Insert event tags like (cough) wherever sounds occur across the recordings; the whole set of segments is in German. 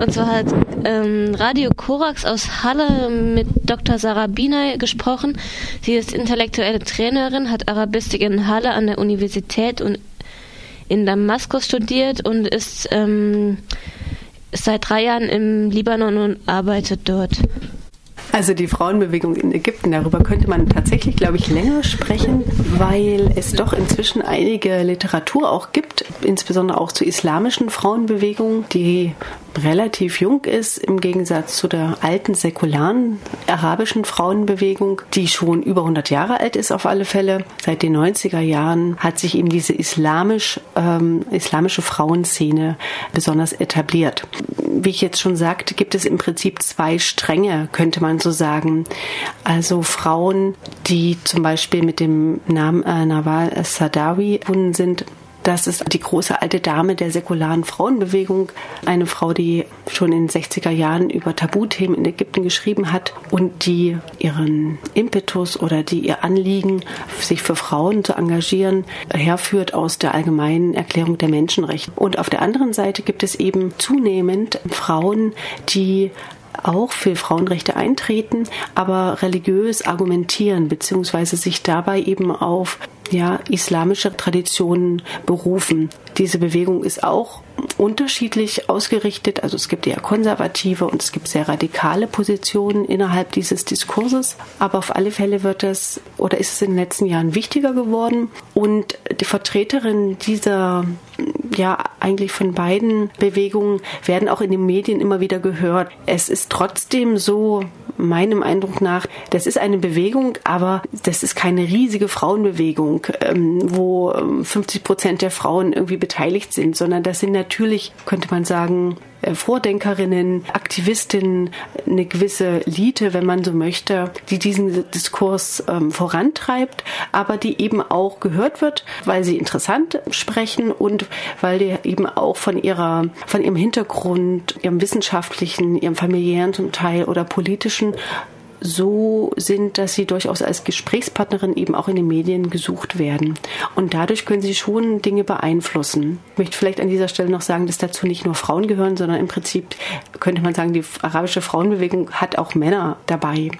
Und zwar hat ähm, Radio Korax aus Halle mit Dr. Sarah Binay gesprochen. Sie ist intellektuelle Trainerin, hat Arabistik in Halle an der Universität und in Damaskus studiert und ist ähm, seit drei Jahren im Libanon und arbeitet dort. Also die Frauenbewegung in Ägypten, darüber könnte man tatsächlich, glaube ich, länger sprechen, weil es doch inzwischen einige Literatur auch gibt, insbesondere auch zur islamischen Frauenbewegung, die relativ jung ist im Gegensatz zu der alten säkularen arabischen Frauenbewegung, die schon über 100 Jahre alt ist auf alle Fälle. Seit den 90er Jahren hat sich eben diese islamisch, ähm, islamische Frauenszene besonders etabliert. Wie ich jetzt schon sagte, gibt es im Prinzip zwei Stränge, könnte man so sagen. Also Frauen, die zum Beispiel mit dem Namen äh, Nawal Sadawi verbunden sind, das ist die große alte Dame der säkularen Frauenbewegung, eine Frau, die schon in den 60er Jahren über Tabuthemen in Ägypten geschrieben hat und die ihren Impetus oder die ihr Anliegen, sich für Frauen zu engagieren, herführt aus der allgemeinen Erklärung der Menschenrechte. Und auf der anderen Seite gibt es eben zunehmend Frauen, die auch für Frauenrechte eintreten, aber religiös argumentieren beziehungsweise sich dabei eben auf ja, islamische Traditionen berufen. Diese Bewegung ist auch unterschiedlich ausgerichtet. Also es gibt eher konservative und es gibt sehr radikale Positionen innerhalb dieses Diskurses. Aber auf alle Fälle wird es oder ist es in den letzten Jahren wichtiger geworden. Und die Vertreterinnen dieser, ja, eigentlich von beiden Bewegungen werden auch in den Medien immer wieder gehört. Es ist trotzdem so, meinem Eindruck nach, das ist eine Bewegung, aber das ist keine riesige Frauenbewegung, ähm, wo 50 ähm, Prozent der Frauen irgendwie beteiligt sind, sondern das sind natürlich, könnte man sagen, Vordenkerinnen, Aktivistinnen, eine gewisse Elite, wenn man so möchte, die diesen Diskurs ähm, vorantreibt, aber die eben auch gehört wird, weil sie interessant sprechen und weil die eben auch von ihrer, von ihrem Hintergrund, ihrem wissenschaftlichen, ihrem familiären zum Teil oder politischen so sind, dass sie durchaus als Gesprächspartnerin eben auch in den Medien gesucht werden. Und dadurch können sie schon Dinge beeinflussen. Ich möchte vielleicht an dieser Stelle noch sagen, dass dazu nicht nur Frauen gehören, sondern im Prinzip könnte man sagen, die arabische Frauenbewegung hat auch Männer dabei.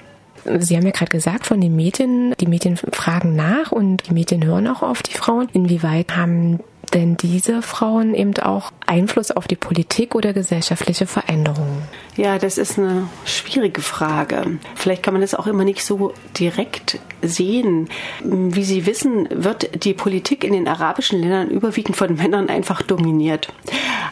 Sie haben ja gerade gesagt von den Medien, die Medien fragen nach und die Medien hören auch auf die Frauen. Inwieweit haben denn diese Frauen eben auch Einfluss auf die Politik oder gesellschaftliche Veränderungen? Ja, das ist eine schwierige Frage. Vielleicht kann man das auch immer nicht so direkt sehen. Wie Sie wissen, wird die Politik in den arabischen Ländern überwiegend von Männern einfach dominiert.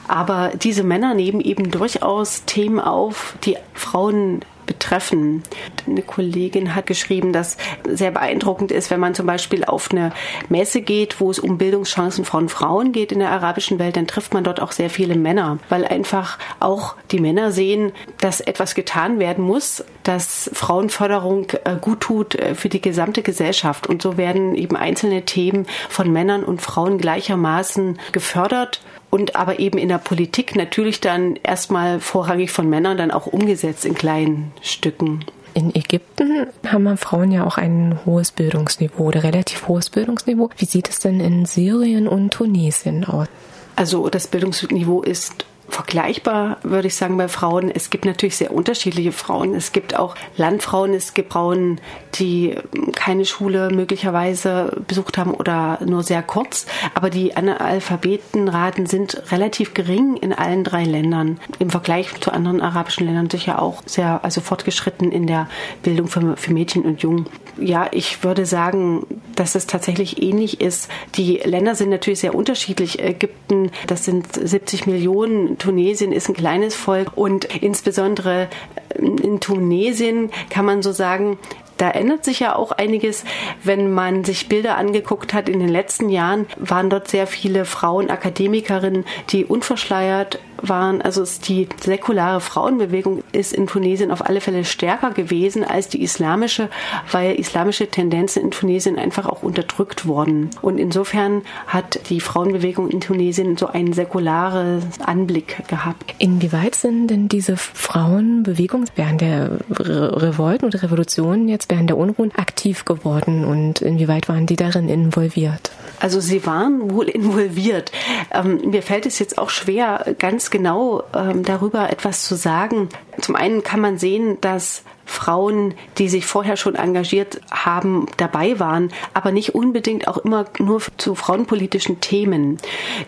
Aber diese Männer nehmen eben durchaus Themen auf, die Frauen betreffen. Eine Kollegin hat geschrieben, dass sehr beeindruckend ist, wenn man zum Beispiel auf eine Messe geht, wo es um Bildungschancen von Frauen geht in der arabischen Welt, dann trifft man dort auch sehr viele Männer, weil einfach auch die Männer sehen, dass etwas getan werden muss, dass Frauenförderung äh, gut tut äh, für die gesamte Gesellschaft. Und so werden eben einzelne Themen von Männern und Frauen gleichermaßen gefördert und aber eben in der Politik natürlich dann erstmal vorrangig von Männern dann auch umgesetzt in kleinen Stücken. In Ägypten haben Frauen ja auch ein hohes Bildungsniveau oder relativ hohes Bildungsniveau. Wie sieht es denn in Syrien und Tunesien aus? Also das Bildungsniveau ist vergleichbar, würde ich sagen, bei Frauen. Es gibt natürlich sehr unterschiedliche Frauen. Es gibt auch Landfrauen, es gibt Frauen, die keine Schule möglicherweise besucht haben oder nur sehr kurz. Aber die Analphabetenraten sind relativ gering in allen drei Ländern. Im Vergleich zu anderen arabischen Ländern sicher auch sehr, also fortgeschritten in der Bildung für, für Mädchen und Jungen. Ja, ich würde sagen, dass es tatsächlich ähnlich ist. Die Länder sind natürlich sehr unterschiedlich. Ägypten, das sind 70 Millionen Tunesien ist ein kleines Volk und insbesondere in Tunesien kann man so sagen, da ändert sich ja auch einiges. Wenn man sich Bilder angeguckt hat in den letzten Jahren, waren dort sehr viele Frauen Akademikerinnen, die unverschleiert waren. Also die säkulare Frauenbewegung ist in Tunesien auf alle Fälle stärker gewesen als die islamische, weil islamische Tendenzen in Tunesien einfach auch unterdrückt wurden. Und insofern hat die Frauenbewegung in Tunesien so einen säkularen Anblick gehabt. Inwieweit sind denn diese Frauenbewegungen während der Revolten oder Revolutionen, jetzt während der Unruhen, aktiv geworden und inwieweit waren die darin involviert? Also sie waren wohl involviert. Ähm, mir fällt es jetzt auch schwer, ganz genau ähm, darüber etwas zu sagen. Zum einen kann man sehen, dass Frauen, die sich vorher schon engagiert haben, dabei waren, aber nicht unbedingt auch immer nur zu frauenpolitischen Themen.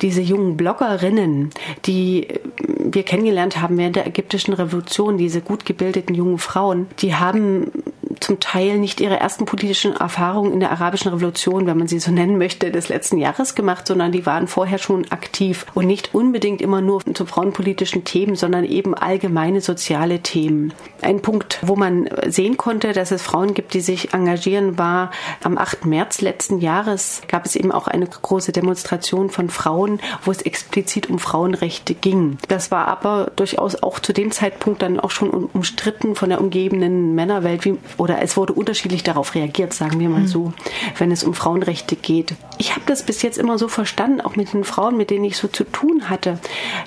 Diese jungen Bloggerinnen, die wir kennengelernt haben während der ägyptischen Revolution, diese gut gebildeten jungen Frauen, die haben zum Teil nicht ihre ersten politischen Erfahrungen in der arabischen Revolution, wenn man sie so nennen möchte, des letzten Jahres gemacht, sondern die waren vorher schon aktiv und nicht unbedingt immer nur zu frauenpolitischen Themen, sondern eben allgemeine soziale Themen. Ein Punkt, wo man sehen konnte, dass es Frauen gibt, die sich engagieren, war am 8. März letzten Jahres gab es eben auch eine große Demonstration von Frauen, wo es explizit um Frauenrechte ging. Das war aber durchaus auch zu dem Zeitpunkt dann auch schon umstritten von der umgebenden Männerwelt wie, oder es wurde unterschiedlich darauf reagiert, sagen wir mal hm. so, wenn es um Frauenrechte geht. Ich habe das bis jetzt immer so verstanden, auch mit den Frauen, mit denen ich so zu tun hatte,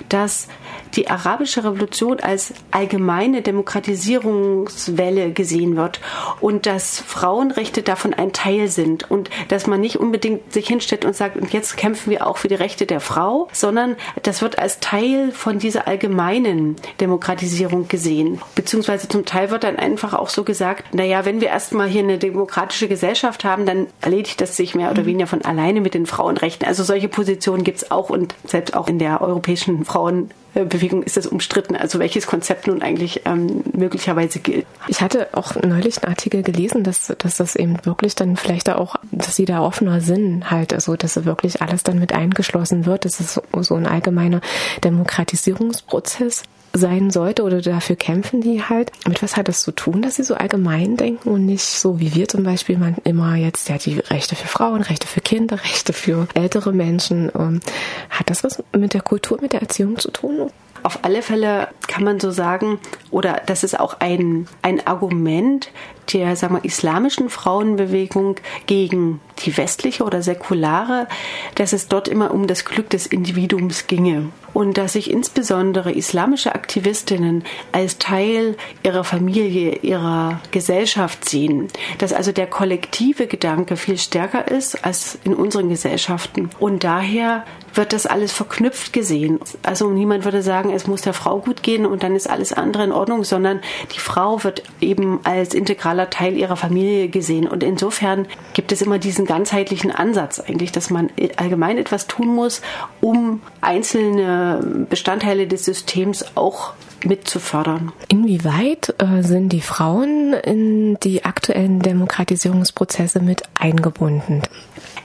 dass die arabische Revolution als allgemeine Demokratisierungswelle gesehen wird und dass Frauenrechte davon ein Teil sind und dass man nicht unbedingt sich hinstellt und sagt, und jetzt kämpfen wir auch für die Rechte der Frau, sondern das wird als Teil von dieser allgemeinen Demokratisierung gesehen. Beziehungsweise zum Teil wird dann einfach auch so gesagt, naja, wenn wir erstmal hier eine demokratische Gesellschaft haben, dann erledigt das sich mehr oder mhm. weniger von alleine mit den Frauenrechten. Also solche Positionen gibt es auch und selbst auch in der europäischen Frauen Bewegung ist es umstritten, also welches Konzept nun eigentlich ähm, möglicherweise gilt. Ich hatte auch neulich einen Artikel gelesen, dass, dass das eben wirklich dann vielleicht auch, dass sie da offener sind halt, also dass wirklich alles dann mit eingeschlossen wird. Das ist so ein allgemeiner Demokratisierungsprozess sein sollte oder dafür kämpfen die halt. Mit was hat das zu tun, dass sie so allgemein denken und nicht so wie wir zum Beispiel man immer jetzt ja die Rechte für Frauen, Rechte für Kinder, (laughs) Rechte für ältere Menschen. Ähm, hat das was mit der Kultur, mit der Erziehung zu tun? Auf alle Fälle kann man so sagen, oder das ist auch ein, ein Argument der sagen wir, islamischen Frauenbewegung gegen die westliche oder säkulare, dass es dort immer um das Glück des Individuums ginge und dass sich insbesondere islamische Aktivistinnen als Teil ihrer Familie, ihrer Gesellschaft sehen, dass also der kollektive Gedanke viel stärker ist als in unseren Gesellschaften und daher wird das alles verknüpft gesehen. Also niemand würde sagen, es muss der Frau gut gehen und dann ist alles andere in Ordnung, sondern die Frau wird eben als integraler Teil ihrer Familie gesehen. Und insofern gibt es immer diesen ganzheitlichen Ansatz eigentlich, dass man allgemein etwas tun muss, um einzelne Bestandteile des Systems auch mit zu fördern. Inwieweit äh, sind die Frauen in die aktuellen Demokratisierungsprozesse mit eingebunden?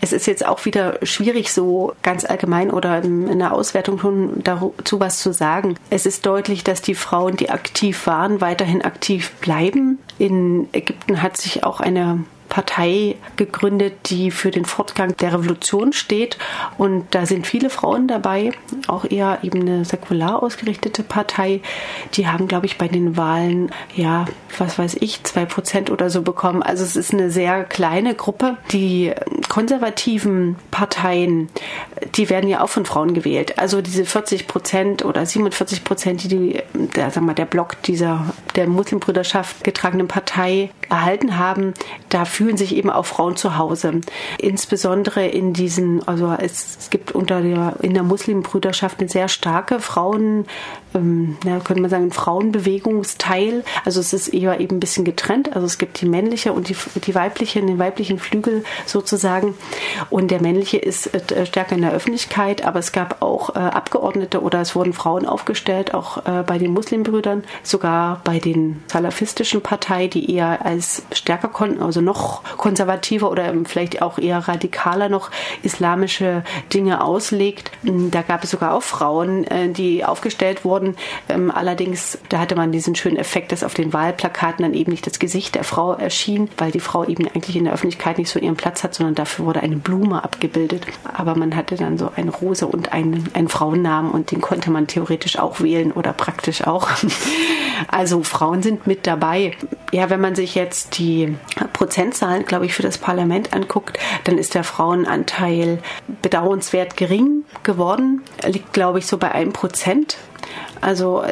Es ist jetzt auch wieder schwierig, so ganz allgemein oder in der Auswertung schon dazu was zu sagen. Es ist deutlich, dass die Frauen, die aktiv waren, weiterhin aktiv bleiben. In Ägypten hat sich auch eine Partei gegründet, die für den Fortgang der Revolution steht. Und da sind viele Frauen dabei, auch eher eben eine säkular ausgerichtete Partei. Die haben, glaube ich, bei den Wahlen, ja, was weiß ich, zwei Prozent oder so bekommen. Also es ist eine sehr kleine Gruppe. Die konservativen Parteien, die werden ja auch von Frauen gewählt. Also diese 40 Prozent oder 47 Prozent, die, die der, sag mal, der Block dieser der Muslimbrüderschaft getragenen Partei erhalten haben, dafür fühlen sich eben auch Frauen zu Hause. Insbesondere in diesen, also es, gibt unter der, in der Muslimbrüderschaft eine sehr starke Frauen, ähm, ja, könnte man sagen, Frauenbewegungsteil. Also es ist eher eben ein bisschen getrennt. Also es gibt die männliche und die, die weibliche, den weiblichen Flügel sozusagen. Und der männliche ist äh, stärker in der Öffentlichkeit, aber es gab auch äh, Abgeordnete oder es wurden Frauen aufgestellt, auch äh, bei den Muslimbrüdern, sogar bei den salafistischen Parteien, die eher als stärker konnten, also noch konservativer oder vielleicht auch eher radikaler noch islamische Dinge auslegt. Mm, da gab es sogar auch Frauen, äh, die aufgestellt wurden. Ähm, allerdings, da hatte man diesen schönen Effekt, dass auf den Wahlplakaten dann eben nicht das Gesicht der Frau erschien, weil die Frau eben eigentlich in der Öffentlichkeit nicht so ihren Platz hat, sondern dafür wurde eine Blume abgebildet. Aber man hatte dann so eine Rose und einen, einen Frauennamen und den konnte man theoretisch auch wählen oder praktisch auch. (laughs) Also Frauen sind mit dabei. Ja, wenn man sich jetzt die Prozent Zahlen, glaube ich, für das Parlament anguckt, dann ist der Frauenanteil bedauernswert gering geworden. Liegt, glaube ich, so bei einem Prozent. Also,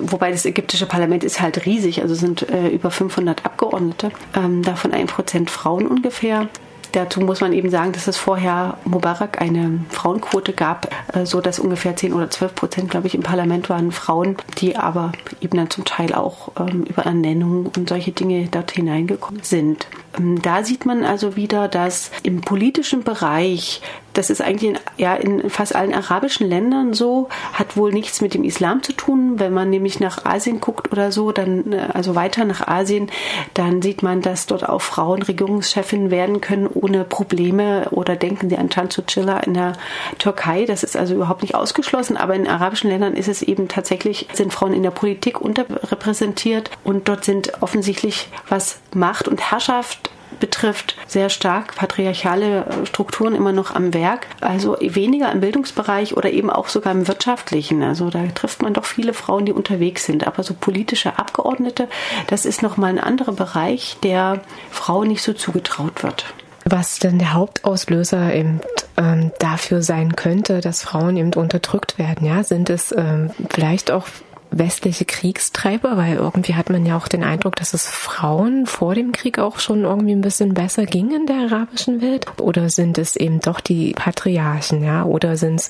wobei das ägyptische Parlament ist halt riesig, also sind äh, über 500 Abgeordnete, ähm, davon ein Prozent Frauen ungefähr. Dazu muss man eben sagen, dass es vorher Mubarak eine Frauenquote gab, äh, so dass ungefähr 10 oder 12 Prozent, glaube ich, im Parlament waren Frauen, die aber eben dann zum Teil auch ähm, über Ernennung und solche Dinge dort hineingekommen sind. Ähm, da sieht man also wieder, dass im politischen Bereich das ist eigentlich in, ja, in fast allen arabischen Ländern so, hat wohl nichts mit dem Islam zu tun. Wenn man nämlich nach Asien guckt oder so, dann, äh, also weiter nach Asien, dann sieht man, dass dort auch Frauen Regierungschefinnen werden können ohne Probleme. Oder denken Sie an Çiller in der Türkei. Das ist also überhaupt nicht ausgeschlossen. Aber in arabischen Ländern ist es eben tatsächlich, sind Frauen in der Politik unterrepräsentiert. Und dort sind offensichtlich, was Macht und Herrschaft betrifft, sehr stark patriarchale Strukturen immer noch am Werk. Also weniger im Bildungsbereich oder eben auch sogar im wirtschaftlichen. Also da trifft man doch viele Frauen, die unterwegs sind. Aber so politische Abgeordnete, das ist nochmal ein anderer Bereich, der Frauen nicht so zugetraut wird. Was denn der Hauptauslöser eben ähm, dafür sein könnte, dass Frauen eben unterdrückt werden, ja, sind es ähm, vielleicht auch westliche Kriegstreiber, weil irgendwie hat man ja auch den Eindruck, dass es Frauen vor dem Krieg auch schon irgendwie ein bisschen besser ging in der arabischen Welt. Oder sind es eben doch die Patriarchen, ja? Oder sind es,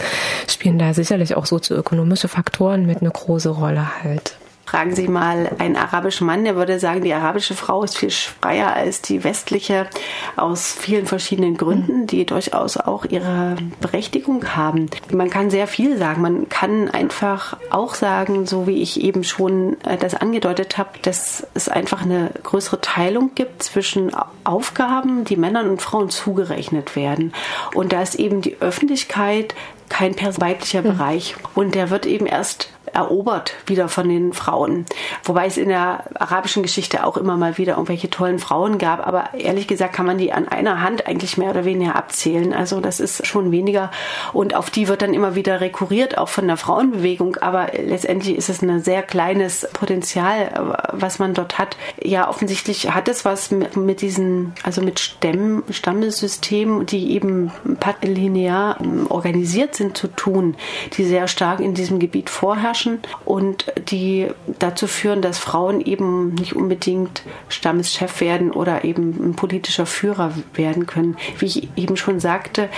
spielen da sicherlich auch sozioökonomische Faktoren mit eine große Rolle halt? Fragen Sie mal einen arabischen Mann, der würde sagen, die arabische Frau ist viel freier als die westliche aus vielen verschiedenen Gründen, die durchaus auch ihre Berechtigung haben. Man kann sehr viel sagen. Man kann einfach auch sagen, so wie ich eben schon äh, das angedeutet habe, dass es einfach eine größere Teilung gibt zwischen Aufgaben, die Männern und Frauen zugerechnet werden. Und da ist eben die Öffentlichkeit kein weiblicher mhm. Bereich. Und der wird eben erst erobert wieder von den Frauen. Wobei es in der arabischen Geschichte auch immer mal wieder irgendwelche tollen Frauen gab. Aber ehrlich gesagt kann man die an einer Hand eigentlich mehr oder weniger abzählen. Also das ist schon weniger. Und auf die wird dann immer wieder rekurriert, auch von der Frauenbewegung. Aber letztendlich ist es ein sehr kleines Potenzial, was man dort hat. Ja, offensichtlich hat es was mit, mit diesen, also mit Stämmen, Stammessystemen, die eben patrilinear ähm, organisiert sind, zu tun, die sehr stark in diesem Gebiet vorherrschen Menschen und die dazu führen, dass Frauen eben nicht unbedingt Stammeschef werden oder eben ein politischer Führer werden können. Wie ich eben schon sagte,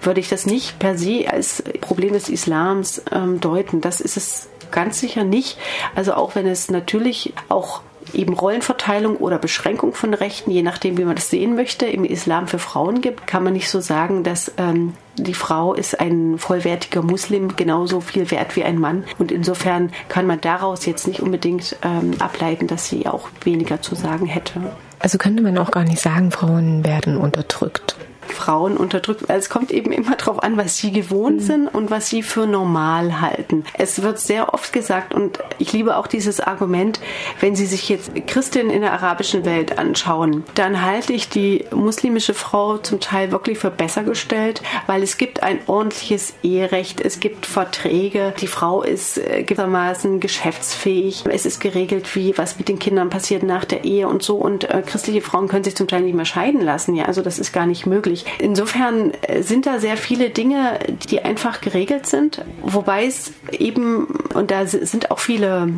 würde ich das nicht per se als Problem des Islams ähm, deuten. Das ist es ganz sicher nicht. Also auch wenn es natürlich auch eben Rollenverteilung oder Beschränkung von Rechten, je nachdem, wie man das sehen möchte, im Islam für Frauen gibt, kann man nicht so sagen, dass ähm, die Frau ist ein vollwertiger Muslim, genauso viel wert wie ein Mann. Und insofern kann man daraus jetzt nicht unbedingt ähm, ableiten, dass sie auch weniger zu sagen hätte. Also könnte man auch gar nicht sagen, Frauen werden unterdrückt. Frauen unterdrückt. Also es kommt eben immer darauf an, was sie gewohnt mhm. sind und was sie für normal halten. Es wird sehr oft gesagt und ich liebe auch dieses Argument, wenn Sie sich jetzt Christinnen in der arabischen Welt anschauen, dann halte ich die muslimische Frau zum Teil wirklich für besser gestellt, weil es gibt ein ordentliches Eherecht, es gibt Verträge, die Frau ist äh, gewissermaßen geschäftsfähig, es ist geregelt, wie was mit den Kindern passiert nach der Ehe und so und äh, christliche Frauen können sich zum Teil nicht mehr scheiden lassen, ja, also das ist gar nicht möglich. Insofern äh, sind da sehr viele Dinge, die einfach geregelt sind, wobei es eben, und da sind auch viele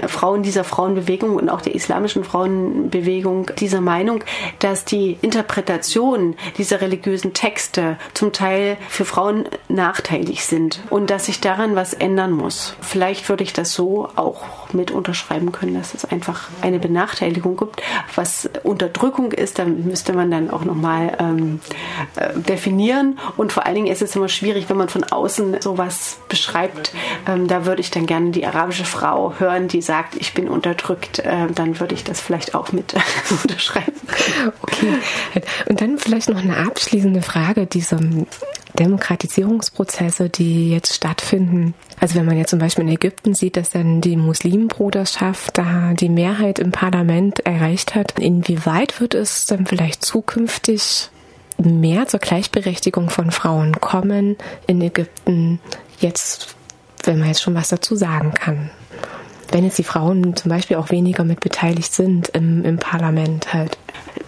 äh, Frauen dieser Frauenbewegung und auch der islamischen Frauenbewegung dieser Meinung, dass die Interpretation dieser religiösen Texte zum Teil für Frauen nachteilig sind und dass sich daran was ändern muss. Vielleicht würde ich das so auch mit unterschreiben können, dass es einfach eine Benachteiligung gibt. Was Unterdrückung ist, dann müsste man dann auch nochmal ähm, äh, definieren. Und vor allen Dingen ist es immer schwierig, wenn man von außen sowas beschreibt. Ähm, da würde ich dann gerne die arabische Frau hören, die sagt, ich bin unterdrückt. Äh, dann würde ich das vielleicht auch mit (laughs) unterschreiben. Okay. Und dann vielleicht noch eine abschließende Frage. Diese Demokratisierungsprozesse, die jetzt stattfinden. Also wenn man jetzt zum Beispiel in Ägypten sieht, dass dann die Muslimbruderschaft da die Mehrheit im Parlament erreicht hat, inwieweit wird es dann vielleicht zukünftig mehr zur Gleichberechtigung von Frauen kommen in Ägypten, jetzt, wenn man jetzt schon was dazu sagen kann. Wenn jetzt die Frauen zum Beispiel auch weniger mit beteiligt sind im, im Parlament halt.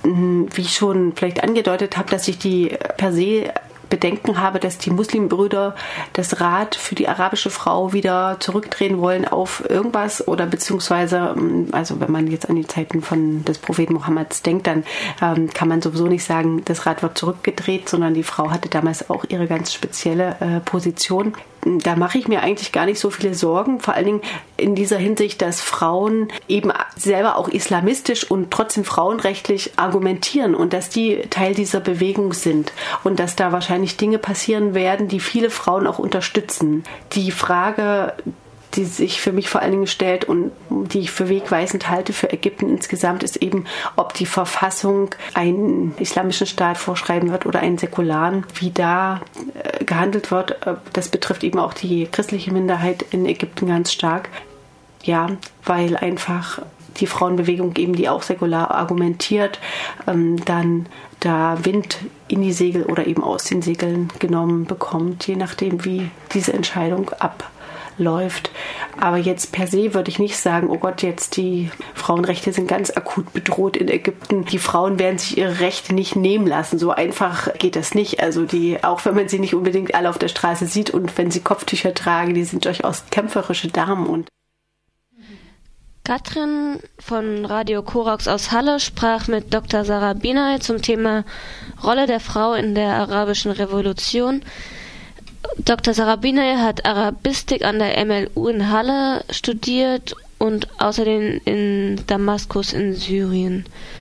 Wie ich schon vielleicht angedeutet habe, dass sich die per se Bedenken habe, dass die Muslimbrüder das Rad für die arabische Frau wieder zurückdrehen wollen auf irgendwas oder beziehungsweise, ähm, also wenn man jetzt an die Zeiten von des Propheten Mohammeds denkt, dann ähm, kann man sowieso nicht sagen, das Rad wird zurückgedreht, sondern die Frau hatte damals auch ihre ganz spezielle äh, Position da mache ich mir eigentlich gar nicht so viele Sorgen, vor allen Dingen in dieser Hinsicht, dass Frauen eben selber auch islamistisch und trotzdem frauenrechtlich argumentieren und dass die Teil dieser Bewegung sind und dass da wahrscheinlich Dinge passieren werden, die viele Frauen auch unterstützen. Die Frage, die sich für mich vor allen Dingen stellt und die ich für wegweisend halte für Ägypten insgesamt, ist eben, ob die Verfassung einen islamischen Staat vorschreiben wird oder einen säkularen, wie da gehandelt wird. Das betrifft eben auch die christliche Minderheit in Ägypten ganz stark. Ja, weil einfach die Frauenbewegung eben, die auch säkular argumentiert, ähm, dann da Wind in die Segel oder eben aus den Segeln genommen bekommt, je nachdem, wie diese Entscheidung ab läuft. Aber jetzt per se würde ich nicht sagen, oh Gott, jetzt die Frauenrechte sind ganz akut bedroht in Ägypten. Die Frauen werden sich ihre Rechte nicht nehmen lassen. So einfach geht das nicht. Also die, auch wenn man sie nicht unbedingt alle auf der Straße sieht und wenn sie Kopftücher tragen, die sind durchaus kämpferische Damen und Katrin von Radio Korax aus Halle sprach mit Dr. Sarah Binay zum Thema Rolle der Frau in der arabischen Revolution. Dr. Sarabine hat Arabistik an der MLU in Halle studiert und außerdem in Damaskus in Syrien.